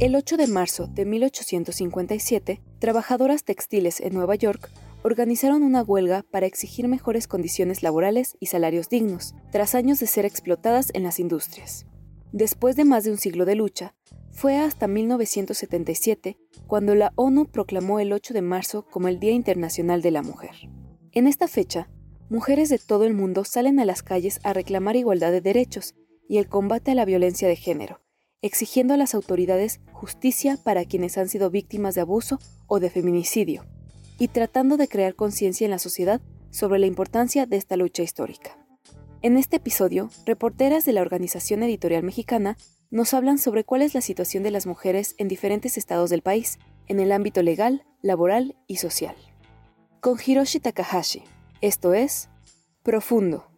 El 8 de marzo de 1857, trabajadoras textiles en Nueva York organizaron una huelga para exigir mejores condiciones laborales y salarios dignos, tras años de ser explotadas en las industrias. Después de más de un siglo de lucha, fue hasta 1977 cuando la ONU proclamó el 8 de marzo como el Día Internacional de la Mujer. En esta fecha, mujeres de todo el mundo salen a las calles a reclamar igualdad de derechos y el combate a la violencia de género, exigiendo a las autoridades justicia para quienes han sido víctimas de abuso o de feminicidio, y tratando de crear conciencia en la sociedad sobre la importancia de esta lucha histórica. En este episodio, reporteras de la Organización Editorial Mexicana nos hablan sobre cuál es la situación de las mujeres en diferentes estados del país, en el ámbito legal, laboral y social. Con Hiroshi Takahashi, esto es Profundo.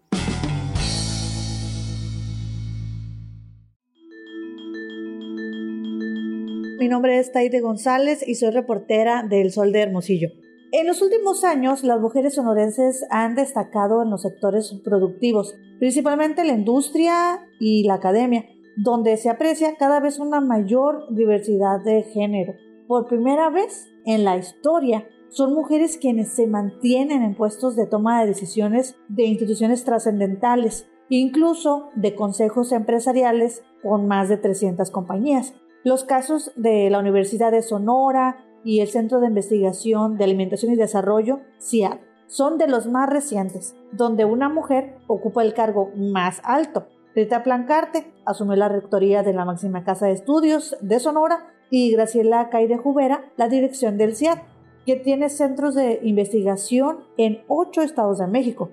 Mi nombre es Taide González y soy reportera del Sol de Hermosillo. En los últimos años, las mujeres sonorenses han destacado en los sectores productivos, principalmente la industria y la academia, donde se aprecia cada vez una mayor diversidad de género. Por primera vez en la historia, son mujeres quienes se mantienen en puestos de toma de decisiones de instituciones trascendentales, incluso de consejos empresariales con más de 300 compañías. Los casos de la Universidad de Sonora y el Centro de Investigación de Alimentación y Desarrollo, CIAD, son de los más recientes, donde una mujer ocupa el cargo más alto. Rita Plancarte asumió la rectoría de la máxima casa de estudios de Sonora y Graciela Caide Jubera la dirección del CIAD, que tiene centros de investigación en ocho estados de México,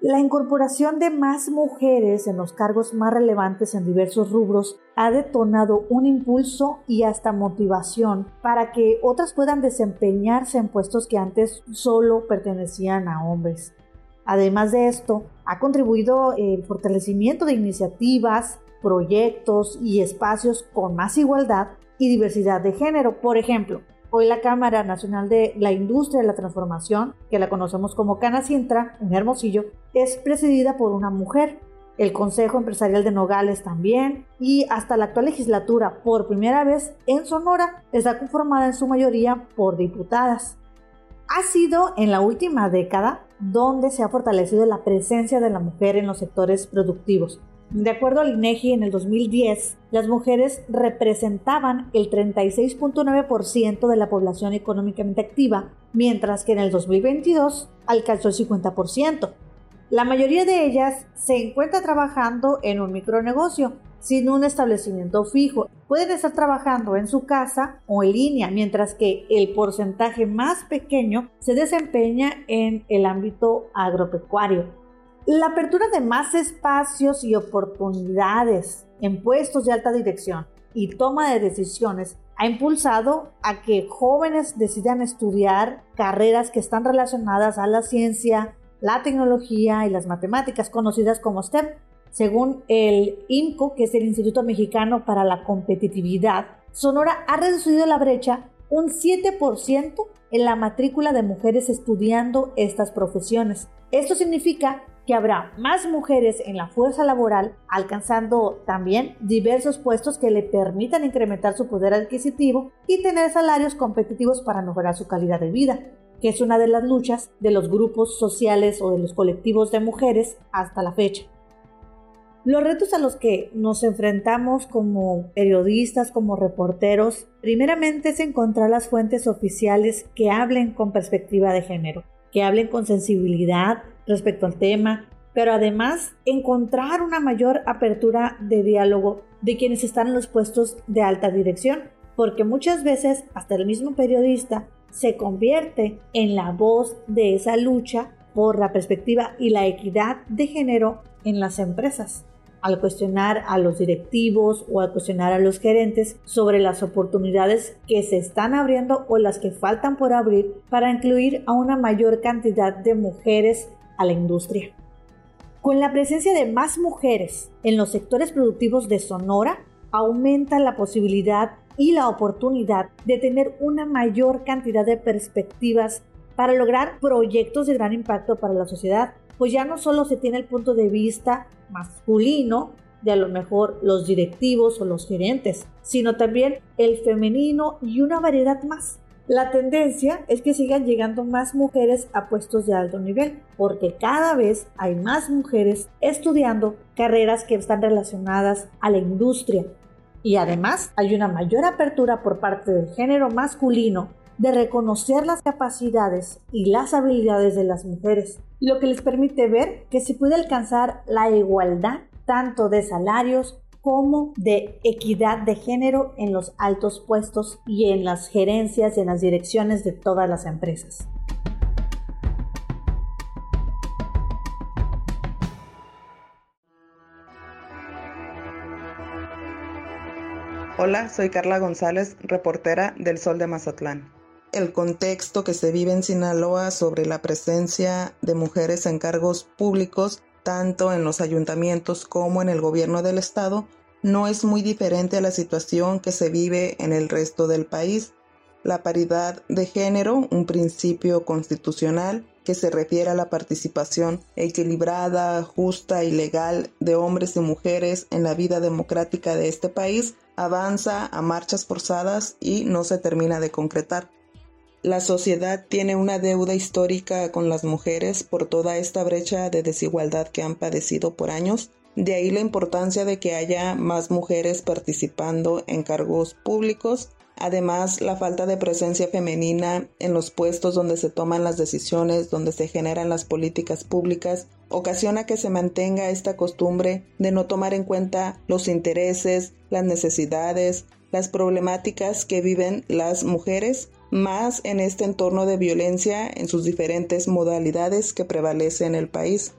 la incorporación de más mujeres en los cargos más relevantes en diversos rubros ha detonado un impulso y hasta motivación para que otras puedan desempeñarse en puestos que antes solo pertenecían a hombres. Además de esto, ha contribuido el fortalecimiento de iniciativas, proyectos y espacios con más igualdad y diversidad de género. Por ejemplo, Hoy la Cámara Nacional de la Industria de la Transformación, que la conocemos como Canacintra, en Hermosillo, es presidida por una mujer. El Consejo Empresarial de Nogales también, y hasta la actual legislatura, por primera vez en Sonora, está conformada en su mayoría por diputadas. Ha sido en la última década donde se ha fortalecido la presencia de la mujer en los sectores productivos, de acuerdo al INEGI, en el 2010, las mujeres representaban el 36.9% de la población económicamente activa, mientras que en el 2022 alcanzó el 50%. La mayoría de ellas se encuentra trabajando en un micronegocio, sin un establecimiento fijo. Pueden estar trabajando en su casa o en línea, mientras que el porcentaje más pequeño se desempeña en el ámbito agropecuario. La apertura de más espacios y oportunidades en puestos de alta dirección y toma de decisiones ha impulsado a que jóvenes decidan estudiar carreras que están relacionadas a la ciencia, la tecnología y las matemáticas, conocidas como STEM. Según el INCO, que es el Instituto Mexicano para la Competitividad, Sonora ha reducido la brecha un 7% en la matrícula de mujeres estudiando estas profesiones. Esto significa que habrá más mujeres en la fuerza laboral, alcanzando también diversos puestos que le permitan incrementar su poder adquisitivo y tener salarios competitivos para mejorar su calidad de vida, que es una de las luchas de los grupos sociales o de los colectivos de mujeres hasta la fecha. Los retos a los que nos enfrentamos como periodistas, como reporteros, primeramente es encontrar las fuentes oficiales que hablen con perspectiva de género, que hablen con sensibilidad respecto al tema, pero además encontrar una mayor apertura de diálogo de quienes están en los puestos de alta dirección, porque muchas veces hasta el mismo periodista se convierte en la voz de esa lucha por la perspectiva y la equidad de género en las empresas. al cuestionar a los directivos o al cuestionar a los gerentes sobre las oportunidades que se están abriendo o las que faltan por abrir para incluir a una mayor cantidad de mujeres a la industria. Con la presencia de más mujeres en los sectores productivos de Sonora, aumenta la posibilidad y la oportunidad de tener una mayor cantidad de perspectivas para lograr proyectos de gran impacto para la sociedad, pues ya no solo se tiene el punto de vista masculino de a lo mejor los directivos o los gerentes, sino también el femenino y una variedad más. La tendencia es que sigan llegando más mujeres a puestos de alto nivel, porque cada vez hay más mujeres estudiando carreras que están relacionadas a la industria. Y además hay una mayor apertura por parte del género masculino de reconocer las capacidades y las habilidades de las mujeres, lo que les permite ver que se puede alcanzar la igualdad tanto de salarios como de equidad de género en los altos puestos y en las gerencias y en las direcciones de todas las empresas. Hola, soy Carla González, reportera del Sol de Mazatlán. El contexto que se vive en Sinaloa sobre la presencia de mujeres en cargos públicos tanto en los ayuntamientos como en el gobierno del estado, no es muy diferente a la situación que se vive en el resto del país. La paridad de género, un principio constitucional que se refiere a la participación equilibrada, justa y legal de hombres y mujeres en la vida democrática de este país, avanza a marchas forzadas y no se termina de concretar. La sociedad tiene una deuda histórica con las mujeres por toda esta brecha de desigualdad que han padecido por años. De ahí la importancia de que haya más mujeres participando en cargos públicos. Además, la falta de presencia femenina en los puestos donde se toman las decisiones, donde se generan las políticas públicas, ocasiona que se mantenga esta costumbre de no tomar en cuenta los intereses, las necesidades, las problemáticas que viven las mujeres más en este entorno de violencia en sus diferentes modalidades que prevalece en el país.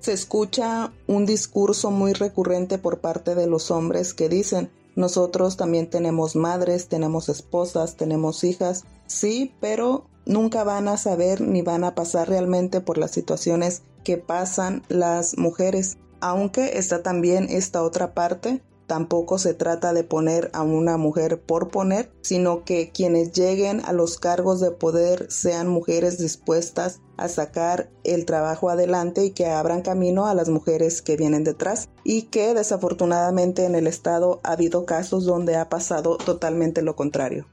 Se escucha un discurso muy recurrente por parte de los hombres que dicen, nosotros también tenemos madres, tenemos esposas, tenemos hijas, sí, pero nunca van a saber ni van a pasar realmente por las situaciones que pasan las mujeres. Aunque está también esta otra parte Tampoco se trata de poner a una mujer por poner, sino que quienes lleguen a los cargos de poder sean mujeres dispuestas a sacar el trabajo adelante y que abran camino a las mujeres que vienen detrás y que desafortunadamente en el estado ha habido casos donde ha pasado totalmente lo contrario.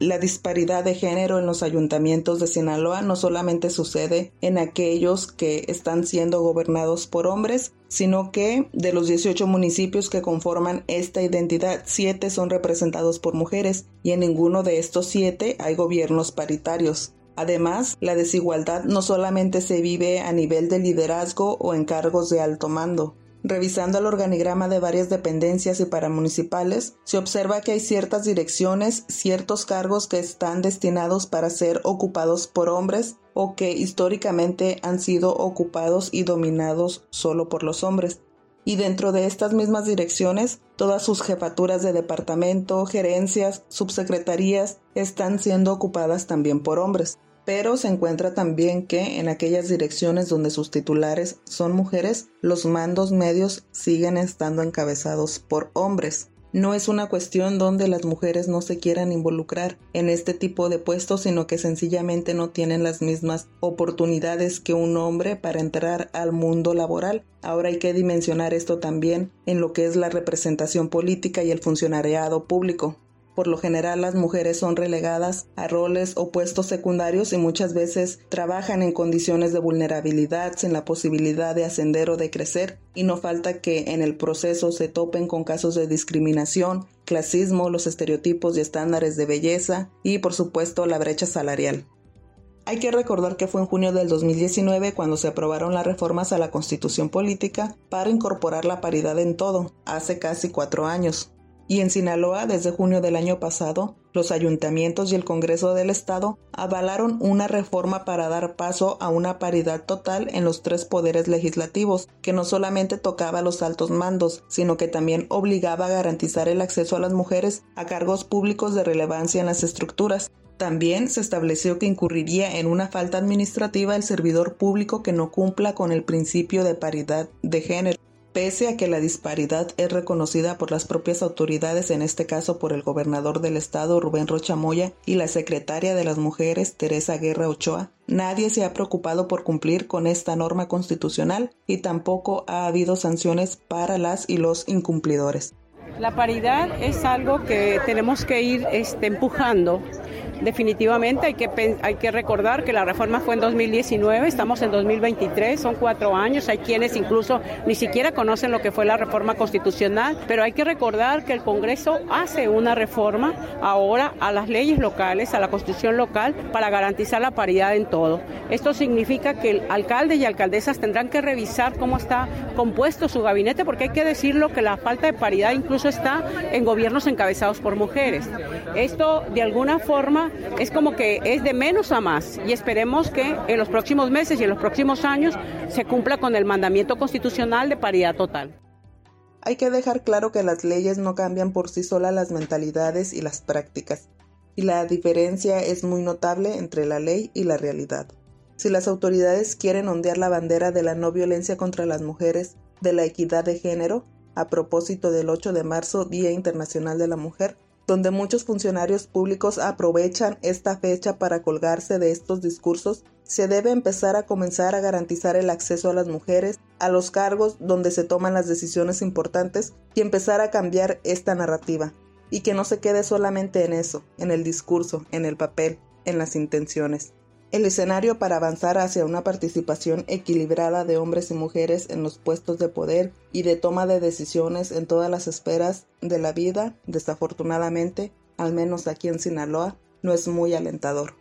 La disparidad de género en los ayuntamientos de Sinaloa no solamente sucede en aquellos que están siendo gobernados por hombres, sino que de los 18 municipios que conforman esta identidad, 7 son representados por mujeres y en ninguno de estos 7 hay gobiernos paritarios. Además, la desigualdad no solamente se vive a nivel de liderazgo o en cargos de alto mando, Revisando el organigrama de varias dependencias y paramunicipales, se observa que hay ciertas direcciones, ciertos cargos que están destinados para ser ocupados por hombres o que históricamente han sido ocupados y dominados solo por los hombres. Y dentro de estas mismas direcciones, todas sus jefaturas de departamento, gerencias, subsecretarías están siendo ocupadas también por hombres pero se encuentra también que en aquellas direcciones donde sus titulares son mujeres, los mandos medios siguen estando encabezados por hombres. No es una cuestión donde las mujeres no se quieran involucrar en este tipo de puestos, sino que sencillamente no tienen las mismas oportunidades que un hombre para entrar al mundo laboral. Ahora hay que dimensionar esto también en lo que es la representación política y el funcionariado público. Por lo general las mujeres son relegadas a roles o puestos secundarios y muchas veces trabajan en condiciones de vulnerabilidad sin la posibilidad de ascender o de crecer y no falta que en el proceso se topen con casos de discriminación, clasismo, los estereotipos y estándares de belleza y por supuesto la brecha salarial. Hay que recordar que fue en junio del 2019 cuando se aprobaron las reformas a la constitución política para incorporar la paridad en todo, hace casi cuatro años. Y en Sinaloa, desde junio del año pasado, los ayuntamientos y el Congreso del Estado avalaron una reforma para dar paso a una paridad total en los tres poderes legislativos, que no solamente tocaba a los altos mandos, sino que también obligaba a garantizar el acceso a las mujeres a cargos públicos de relevancia en las estructuras. También se estableció que incurriría en una falta administrativa el servidor público que no cumpla con el principio de paridad de género pese a que la disparidad es reconocida por las propias autoridades, en este caso por el gobernador del estado Rubén Rocha Moya y la secretaria de las mujeres Teresa Guerra Ochoa, nadie se ha preocupado por cumplir con esta norma constitucional y tampoco ha habido sanciones para las y los incumplidores. La paridad es algo que tenemos que ir este, empujando definitivamente hay que, hay que recordar que la reforma fue en 2019, estamos en 2023, son cuatro años, hay quienes incluso ni siquiera conocen lo que fue la reforma constitucional, pero hay que recordar que el Congreso hace una reforma ahora a las leyes locales, a la constitución local, para garantizar la paridad en todo. Esto significa que el alcalde y alcaldesas tendrán que revisar cómo está compuesto su gabinete, porque hay que decirlo que la falta de paridad incluso está en gobiernos encabezados por mujeres. Esto de alguna forma es como que es de menos a más y esperemos que en los próximos meses y en los próximos años se cumpla con el mandamiento constitucional de paridad total. Hay que dejar claro que las leyes no cambian por sí solas las mentalidades y las prácticas, y la diferencia es muy notable entre la ley y la realidad. Si las autoridades quieren ondear la bandera de la no violencia contra las mujeres, de la equidad de género, a propósito del 8 de marzo, Día Internacional de la Mujer, donde muchos funcionarios públicos aprovechan esta fecha para colgarse de estos discursos, se debe empezar a comenzar a garantizar el acceso a las mujeres a los cargos donde se toman las decisiones importantes y empezar a cambiar esta narrativa, y que no se quede solamente en eso, en el discurso, en el papel, en las intenciones. El escenario para avanzar hacia una participación equilibrada de hombres y mujeres en los puestos de poder y de toma de decisiones en todas las esferas de la vida, desafortunadamente, al menos aquí en Sinaloa, no es muy alentador.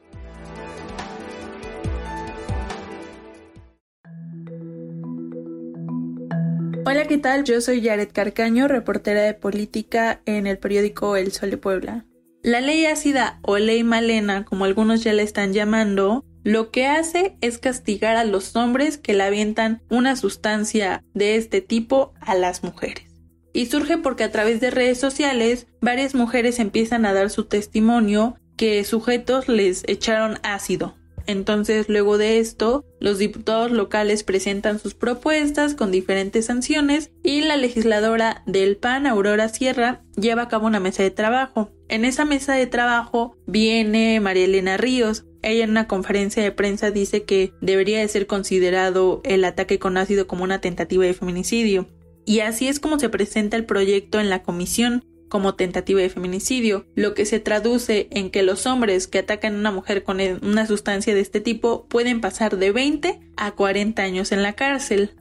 Hola, ¿qué tal? Yo soy Yaret Carcaño, reportera de política en el periódico El Sol de Puebla. La ley ácida o ley malena, como algunos ya la están llamando, lo que hace es castigar a los hombres que le avientan una sustancia de este tipo a las mujeres. Y surge porque a través de redes sociales varias mujeres empiezan a dar su testimonio que sujetos les echaron ácido entonces, luego de esto, los diputados locales presentan sus propuestas con diferentes sanciones y la legisladora del PAN, Aurora Sierra, lleva a cabo una mesa de trabajo. En esa mesa de trabajo viene María Elena Ríos. Ella en una conferencia de prensa dice que debería de ser considerado el ataque con ácido como una tentativa de feminicidio. Y así es como se presenta el proyecto en la comisión como tentativa de feminicidio, lo que se traduce en que los hombres que atacan a una mujer con e, una sustancia de este tipo pueden pasar de 20 a 40 años en la cárcel.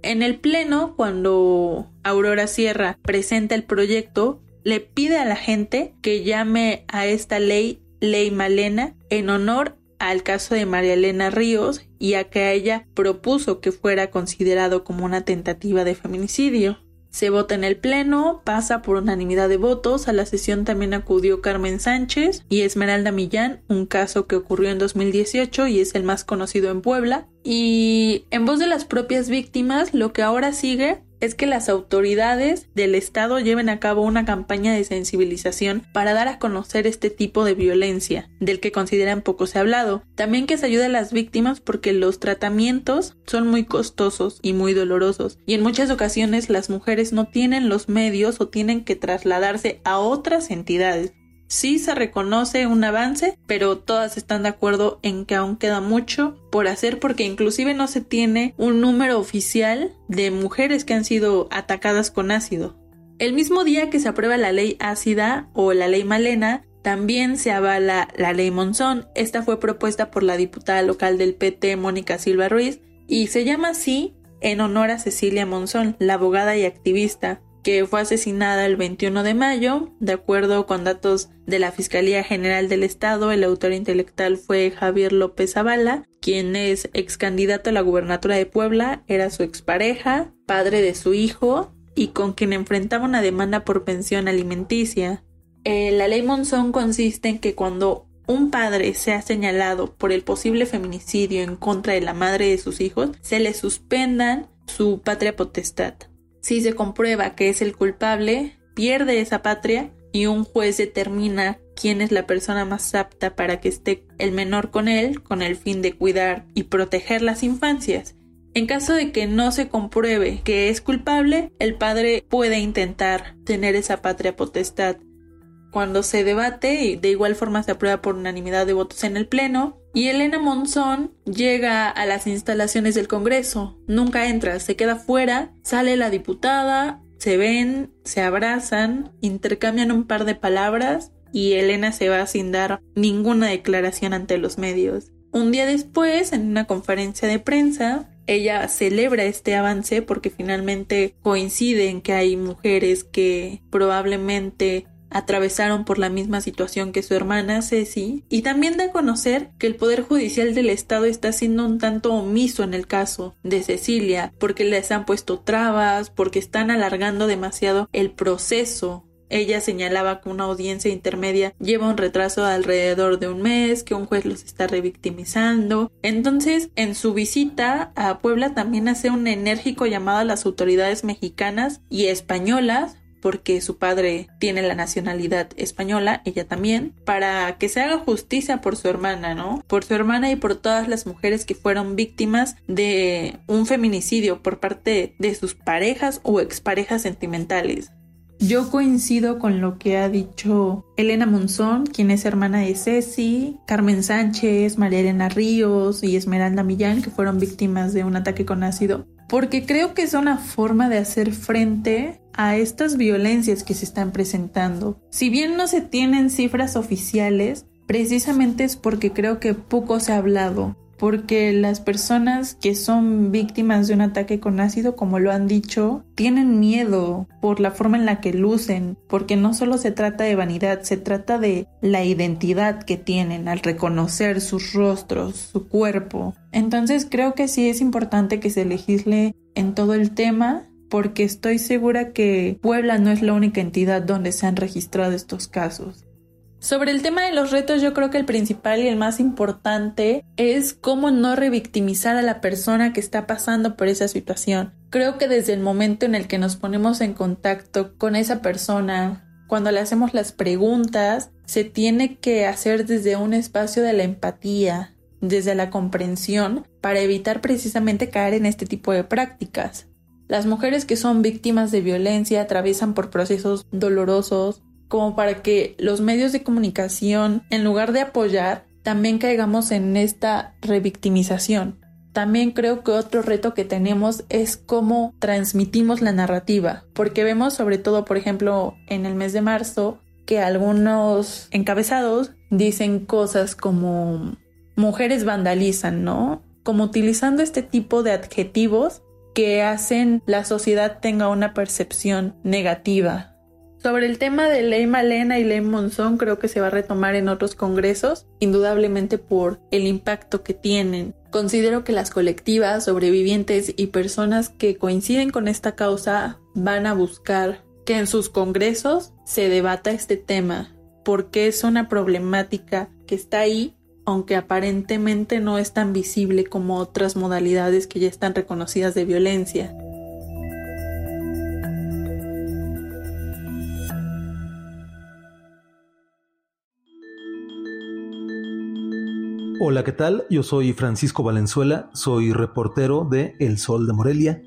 En el Pleno, cuando Aurora Sierra presenta el proyecto, le pide a la gente que llame a esta ley Ley Malena en honor al caso de María Elena Ríos y a que ella propuso que fuera considerado como una tentativa de feminicidio. Se vota en el Pleno, pasa por unanimidad de votos. A la sesión también acudió Carmen Sánchez y Esmeralda Millán, un caso que ocurrió en 2018 y es el más conocido en Puebla. Y en voz de las propias víctimas, lo que ahora sigue es que las autoridades del Estado lleven a cabo una campaña de sensibilización para dar a conocer este tipo de violencia, del que consideran poco se ha hablado. También que se ayude a las víctimas porque los tratamientos son muy costosos y muy dolorosos, y en muchas ocasiones las mujeres no tienen los medios o tienen que trasladarse a otras entidades Sí se reconoce un avance, pero todas están de acuerdo en que aún queda mucho por hacer porque inclusive no se tiene un número oficial de mujeres que han sido atacadas con ácido. El mismo día que se aprueba la ley ácida o la ley Malena, también se avala la ley Monzón. Esta fue propuesta por la diputada local del PT, Mónica Silva Ruiz, y se llama así en honor a Cecilia Monzón, la abogada y activista que fue asesinada el 21 de mayo. De acuerdo con datos de la Fiscalía General del Estado, el autor intelectual fue Javier López Zavala, quien es ex candidato a la gubernatura de Puebla, era su expareja, padre de su hijo y con quien enfrentaba una demanda por pensión alimenticia. Eh, la ley Monzón consiste en que cuando un padre sea señalado por el posible feminicidio en contra de la madre de sus hijos, se le suspendan su patria potestad. Si se comprueba que es el culpable, pierde esa patria y un juez determina quién es la persona más apta para que esté el menor con él con el fin de cuidar y proteger las infancias. En caso de que no se compruebe que es culpable, el padre puede intentar tener esa patria potestad. Cuando se debate, y de igual forma se aprueba por unanimidad de votos en el Pleno, y Elena Monzón llega a las instalaciones del Congreso. Nunca entra, se queda fuera, sale la diputada, se ven, se abrazan, intercambian un par de palabras y Elena se va sin dar ninguna declaración ante los medios. Un día después, en una conferencia de prensa, ella celebra este avance porque finalmente coincide en que hay mujeres que probablemente atravesaron por la misma situación que su hermana Ceci y también da a conocer que el Poder Judicial del Estado está siendo un tanto omiso en el caso de Cecilia porque les han puesto trabas, porque están alargando demasiado el proceso ella señalaba que una audiencia intermedia lleva un retraso de alrededor de un mes, que un juez los está revictimizando. Entonces, en su visita a Puebla también hace un enérgico llamado a las autoridades mexicanas y españolas porque su padre tiene la nacionalidad española, ella también, para que se haga justicia por su hermana, ¿no? Por su hermana y por todas las mujeres que fueron víctimas de un feminicidio por parte de sus parejas o exparejas sentimentales. Yo coincido con lo que ha dicho Elena Monzón, quien es hermana de Ceci, Carmen Sánchez, María Elena Ríos y Esmeralda Millán, que fueron víctimas de un ataque con ácido, porque creo que es una forma de hacer frente a estas violencias que se están presentando. Si bien no se tienen cifras oficiales, precisamente es porque creo que poco se ha hablado porque las personas que son víctimas de un ataque con ácido, como lo han dicho, tienen miedo por la forma en la que lucen, porque no solo se trata de vanidad, se trata de la identidad que tienen al reconocer sus rostros, su cuerpo. Entonces creo que sí es importante que se legisle en todo el tema porque estoy segura que Puebla no es la única entidad donde se han registrado estos casos. Sobre el tema de los retos, yo creo que el principal y el más importante es cómo no revictimizar a la persona que está pasando por esa situación. Creo que desde el momento en el que nos ponemos en contacto con esa persona, cuando le hacemos las preguntas, se tiene que hacer desde un espacio de la empatía, desde la comprensión, para evitar precisamente caer en este tipo de prácticas. Las mujeres que son víctimas de violencia atraviesan por procesos dolorosos, como para que los medios de comunicación, en lugar de apoyar, también caigamos en esta revictimización. También creo que otro reto que tenemos es cómo transmitimos la narrativa, porque vemos sobre todo, por ejemplo, en el mes de marzo, que algunos encabezados dicen cosas como mujeres vandalizan, ¿no? Como utilizando este tipo de adjetivos que hacen la sociedad tenga una percepción negativa sobre el tema de Ley Malena y Ley Monzón creo que se va a retomar en otros congresos, indudablemente por el impacto que tienen. Considero que las colectivas, sobrevivientes y personas que coinciden con esta causa van a buscar que en sus congresos se debata este tema, porque es una problemática que está ahí, aunque aparentemente no es tan visible como otras modalidades que ya están reconocidas de violencia. Hola, ¿qué tal? Yo soy Francisco Valenzuela, soy reportero de El Sol de Morelia.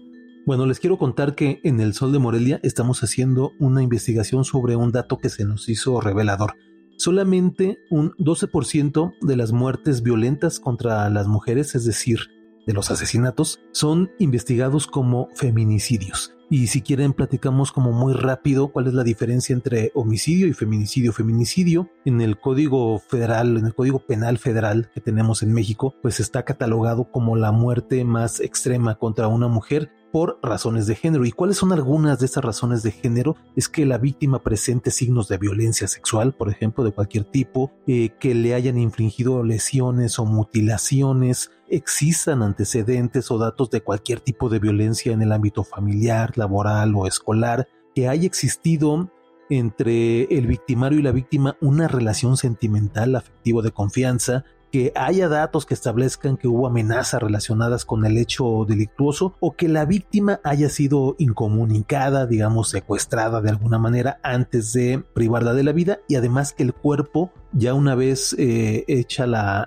Bueno, les quiero contar que en El Sol de Morelia estamos haciendo una investigación sobre un dato que se nos hizo revelador. Solamente un 12% de las muertes violentas contra las mujeres, es decir, de los asesinatos, son investigados como feminicidios. Y si quieren, platicamos como muy rápido cuál es la diferencia entre homicidio y feminicidio. Feminicidio en el Código Federal, en el Código Penal Federal que tenemos en México, pues está catalogado como la muerte más extrema contra una mujer por razones de género. ¿Y cuáles son algunas de esas razones de género? Es que la víctima presente signos de violencia sexual, por ejemplo, de cualquier tipo, eh, que le hayan infringido lesiones o mutilaciones, existan antecedentes o datos de cualquier tipo de violencia en el ámbito familiar, laboral o escolar, que haya existido entre el victimario y la víctima una relación sentimental, afectivo de confianza, que haya datos que establezcan que hubo amenazas relacionadas con el hecho delictuoso o que la víctima haya sido incomunicada, digamos, secuestrada de alguna manera antes de privarla de la vida y además que el cuerpo, ya una vez eh, hecha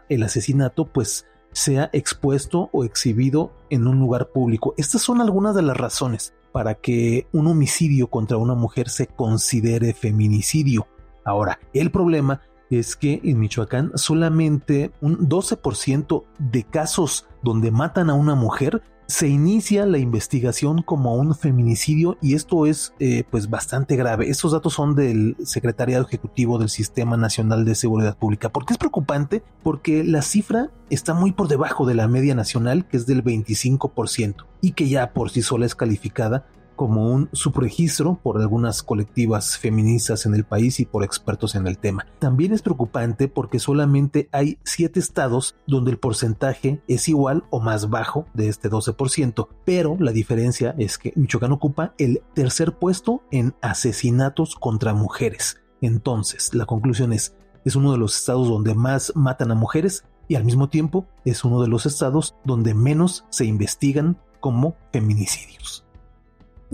el asesinato, pues sea expuesto o exhibido en un lugar público. Estas son algunas de las razones para que un homicidio contra una mujer se considere feminicidio. Ahora, el problema es que en Michoacán solamente un 12% de casos donde matan a una mujer se inicia la investigación como un feminicidio y esto es eh, pues bastante grave. Estos datos son del Secretariado Ejecutivo del Sistema Nacional de Seguridad Pública. ¿Por qué es preocupante? Porque la cifra está muy por debajo de la media nacional que es del 25% y que ya por sí sola es calificada como un subregistro por algunas colectivas feministas en el país y por expertos en el tema. También es preocupante porque solamente hay siete estados donde el porcentaje es igual o más bajo de este 12%, pero la diferencia es que Michoacán ocupa el tercer puesto en asesinatos contra mujeres. Entonces, la conclusión es, es uno de los estados donde más matan a mujeres y al mismo tiempo es uno de los estados donde menos se investigan como feminicidios.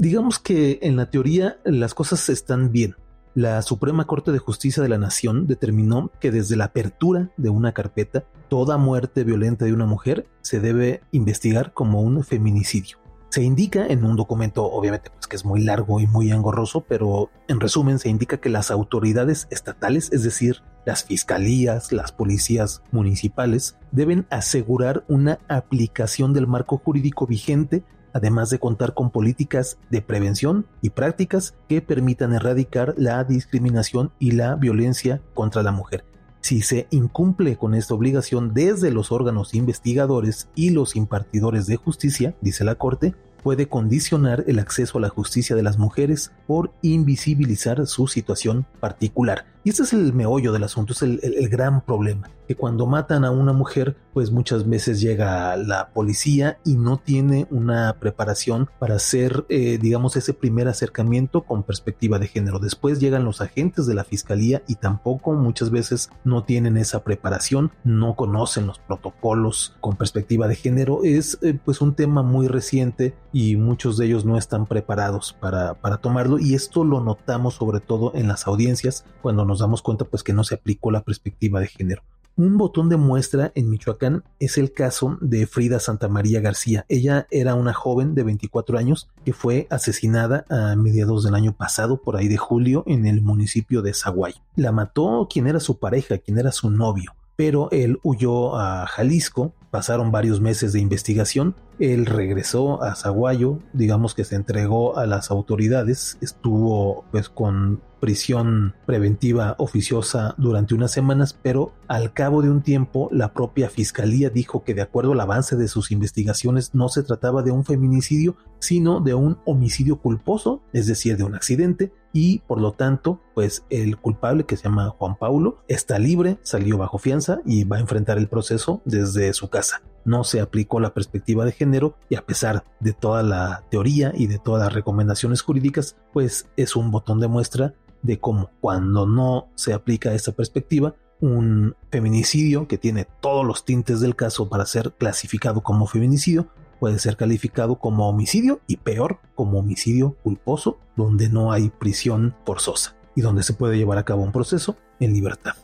Digamos que en la teoría las cosas están bien. La Suprema Corte de Justicia de la Nación determinó que desde la apertura de una carpeta, toda muerte violenta de una mujer se debe investigar como un feminicidio. Se indica en un documento, obviamente, pues que es muy largo y muy engorroso, pero en resumen se indica que las autoridades estatales, es decir, las fiscalías, las policías municipales, deben asegurar una aplicación del marco jurídico vigente además de contar con políticas de prevención y prácticas que permitan erradicar la discriminación y la violencia contra la mujer. Si se incumple con esta obligación desde los órganos investigadores y los impartidores de justicia, dice la Corte, puede condicionar el acceso a la justicia de las mujeres por invisibilizar su situación particular. Y este es el meollo del asunto, es el, gran problema, que cuando matan a una mujer, pues muchas veces llega la policía y no tiene una preparación para hacer, eh, digamos, ese primer acercamiento con perspectiva de género. Después llegan los agentes de la fiscalía y tampoco muchas veces no tienen esa preparación, no conocen los protocolos con perspectiva de género. Es eh, pues un tema muy reciente y muchos de ellos no están preparados para, para tomarlo y esto lo notamos sobre todo en las audiencias cuando nos damos cuenta pues que no se aplicó la perspectiva de género. Un botón de muestra en Michoacán es el caso de Frida Santa María García. Ella era una joven de 24 años que fue asesinada a mediados del año pasado, por ahí de julio, en el municipio de Zaguay. La mató quien era su pareja, quien era su novio pero él huyó a Jalisco, pasaron varios meses de investigación, él regresó a Zaguayo, digamos que se entregó a las autoridades, estuvo pues con prisión preventiva oficiosa durante unas semanas, pero al cabo de un tiempo la propia fiscalía dijo que de acuerdo al avance de sus investigaciones no se trataba de un feminicidio, sino de un homicidio culposo, es decir, de un accidente, y por lo tanto, pues el culpable que se llama Juan Paulo está libre, salió bajo fianza y va a enfrentar el proceso desde su casa. No se aplicó la perspectiva de género y a pesar de toda la teoría y de todas las recomendaciones jurídicas, pues es un botón de muestra de cómo cuando no se aplica esta perspectiva, un feminicidio que tiene todos los tintes del caso para ser clasificado como feminicidio puede ser calificado como homicidio y peor como homicidio culposo donde no hay prisión forzosa y donde se puede llevar a cabo un proceso en libertad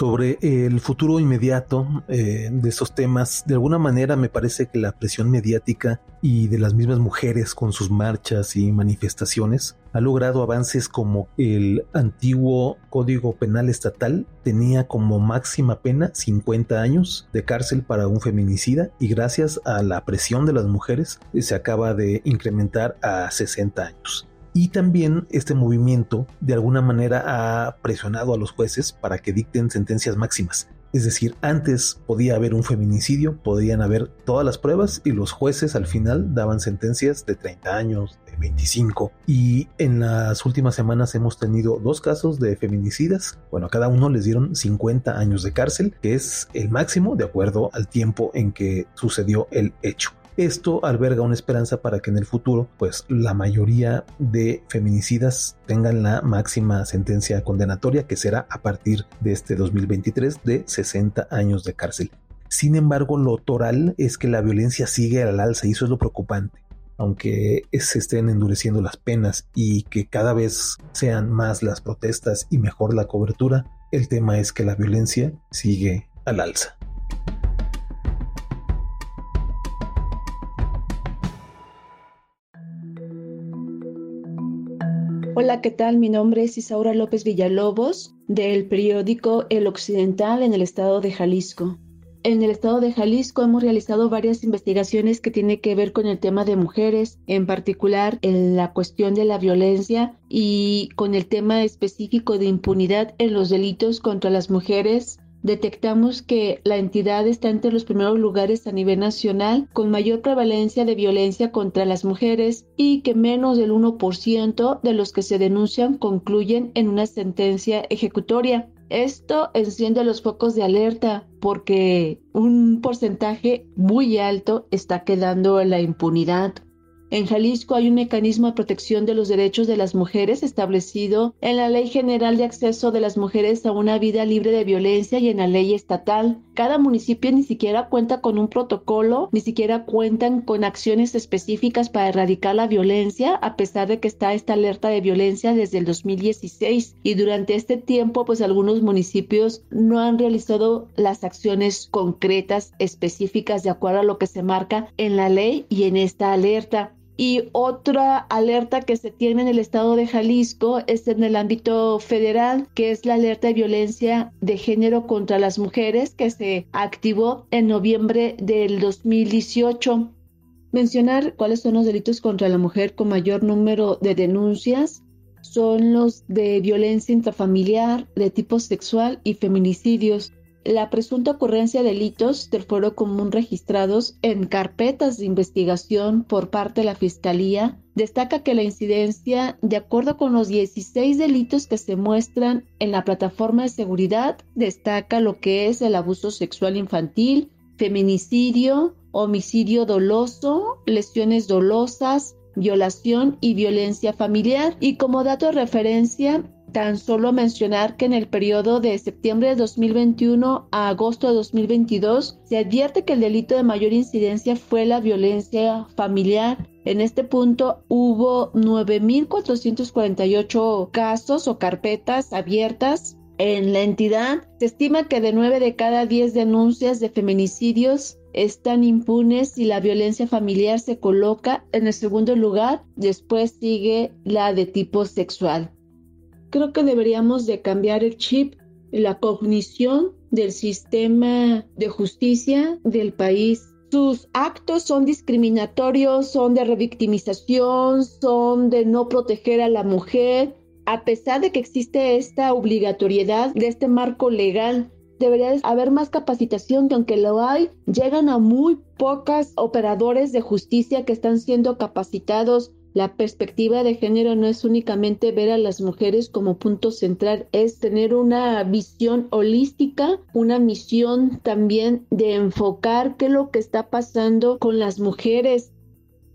sobre el futuro inmediato eh, de estos temas. De alguna manera me parece que la presión mediática y de las mismas mujeres con sus marchas y manifestaciones ha logrado avances como el antiguo Código Penal Estatal tenía como máxima pena 50 años de cárcel para un feminicida y gracias a la presión de las mujeres se acaba de incrementar a 60 años. Y también este movimiento de alguna manera ha presionado a los jueces para que dicten sentencias máximas. Es decir, antes podía haber un feminicidio, podían haber todas las pruebas y los jueces al final daban sentencias de 30 años, de 25. Y en las últimas semanas hemos tenido dos casos de feminicidas. Bueno, a cada uno les dieron 50 años de cárcel, que es el máximo de acuerdo al tiempo en que sucedió el hecho. Esto alberga una esperanza para que en el futuro, pues la mayoría de feminicidas tengan la máxima sentencia condenatoria, que será a partir de este 2023 de 60 años de cárcel. Sin embargo, lo toral es que la violencia sigue al alza y eso es lo preocupante. Aunque se estén endureciendo las penas y que cada vez sean más las protestas y mejor la cobertura, el tema es que la violencia sigue al alza. Hola, ¿qué tal? Mi nombre es Isaura López Villalobos del periódico El Occidental en el estado de Jalisco. En el estado de Jalisco hemos realizado varias investigaciones que tienen que ver con el tema de mujeres, en particular en la cuestión de la violencia y con el tema específico de impunidad en los delitos contra las mujeres detectamos que la entidad está entre los primeros lugares a nivel nacional con mayor prevalencia de violencia contra las mujeres y que menos del 1% de los que se denuncian concluyen en una sentencia ejecutoria. Esto enciende los focos de alerta porque un porcentaje muy alto está quedando en la impunidad. En Jalisco hay un mecanismo de protección de los derechos de las mujeres establecido en la Ley General de Acceso de las Mujeres a una Vida Libre de Violencia y en la ley estatal. Cada municipio ni siquiera cuenta con un protocolo, ni siquiera cuentan con acciones específicas para erradicar la violencia, a pesar de que está esta alerta de violencia desde el 2016. Y durante este tiempo, pues algunos municipios no han realizado las acciones concretas, específicas, de acuerdo a lo que se marca en la ley y en esta alerta. Y otra alerta que se tiene en el estado de Jalisco es en el ámbito federal, que es la alerta de violencia de género contra las mujeres que se activó en noviembre del 2018. Mencionar cuáles son los delitos contra la mujer con mayor número de denuncias son los de violencia intrafamiliar, de tipo sexual y feminicidios la presunta ocurrencia de delitos del fuero común registrados en carpetas de investigación por parte de la Fiscalía destaca que la incidencia, de acuerdo con los 16 delitos que se muestran en la plataforma de seguridad, destaca lo que es el abuso sexual infantil, feminicidio, homicidio doloso, lesiones dolosas, violación y violencia familiar. Y como dato de referencia, Tan solo mencionar que en el periodo de septiembre de 2021 a agosto de 2022 se advierte que el delito de mayor incidencia fue la violencia familiar. En este punto hubo 9.448 casos o carpetas abiertas en la entidad. Se estima que de 9 de cada 10 denuncias de feminicidios están impunes y la violencia familiar se coloca en el segundo lugar. Después sigue la de tipo sexual creo que deberíamos de cambiar el chip, la cognición del sistema de justicia del país. Sus actos son discriminatorios, son de revictimización, son de no proteger a la mujer. A pesar de que existe esta obligatoriedad de este marco legal, debería haber más capacitación que aunque lo hay, llegan a muy pocas operadores de justicia que están siendo capacitados la perspectiva de género no es únicamente ver a las mujeres como punto central, es tener una visión holística, una misión también de enfocar qué es lo que está pasando con las mujeres.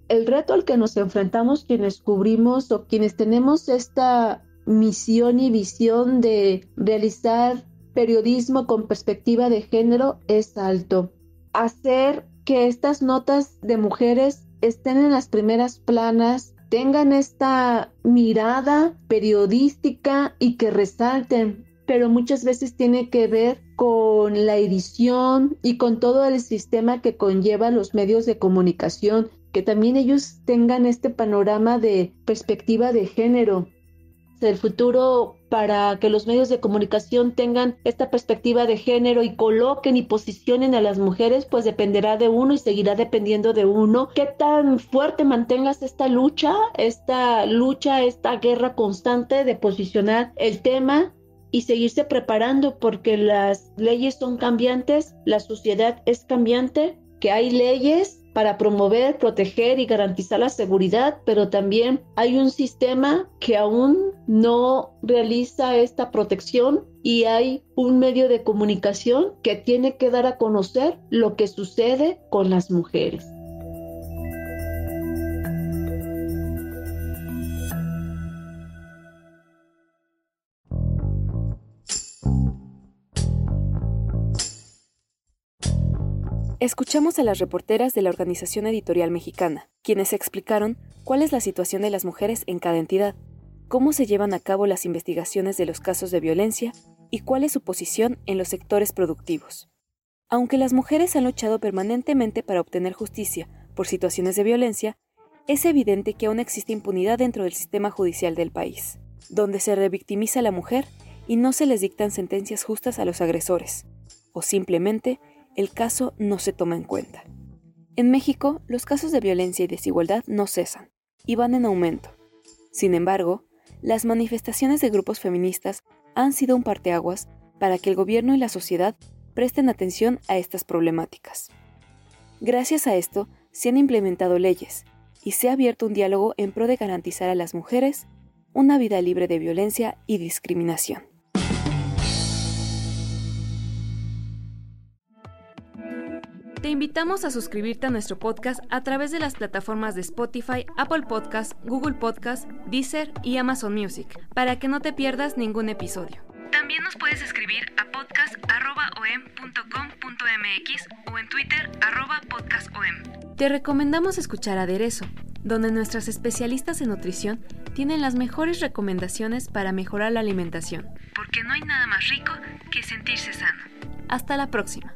El reto al que nos enfrentamos quienes cubrimos o quienes tenemos esta misión y visión de realizar periodismo con perspectiva de género es alto. Hacer que estas notas de mujeres estén en las primeras planas, tengan esta mirada periodística y que resalten, pero muchas veces tiene que ver con la edición y con todo el sistema que conlleva los medios de comunicación, que también ellos tengan este panorama de perspectiva de género, el futuro para que los medios de comunicación tengan esta perspectiva de género y coloquen y posicionen a las mujeres, pues dependerá de uno y seguirá dependiendo de uno. ¿Qué tan fuerte mantengas esta lucha, esta lucha, esta guerra constante de posicionar el tema y seguirse preparando porque las leyes son cambiantes, la sociedad es cambiante, que hay leyes para promover, proteger y garantizar la seguridad, pero también hay un sistema que aún no realiza esta protección y hay un medio de comunicación que tiene que dar a conocer lo que sucede con las mujeres. Escuchamos a las reporteras de la Organización Editorial Mexicana, quienes explicaron cuál es la situación de las mujeres en cada entidad, cómo se llevan a cabo las investigaciones de los casos de violencia y cuál es su posición en los sectores productivos. Aunque las mujeres han luchado permanentemente para obtener justicia por situaciones de violencia, es evidente que aún existe impunidad dentro del sistema judicial del país, donde se revictimiza a la mujer y no se les dictan sentencias justas a los agresores, o simplemente el caso no se toma en cuenta. En México, los casos de violencia y desigualdad no cesan y van en aumento. Sin embargo, las manifestaciones de grupos feministas han sido un parteaguas para que el gobierno y la sociedad presten atención a estas problemáticas. Gracias a esto, se han implementado leyes y se ha abierto un diálogo en pro de garantizar a las mujeres una vida libre de violencia y discriminación. Te invitamos a suscribirte a nuestro podcast a través de las plataformas de Spotify, Apple Podcast, Google Podcast, Deezer y Amazon Music, para que no te pierdas ningún episodio. También nos puedes escribir a podcast.om.com.mx o en Twitter podcastom. Te recomendamos escuchar Aderezo, donde nuestras especialistas en nutrición tienen las mejores recomendaciones para mejorar la alimentación. Porque no hay nada más rico que sentirse sano. Hasta la próxima.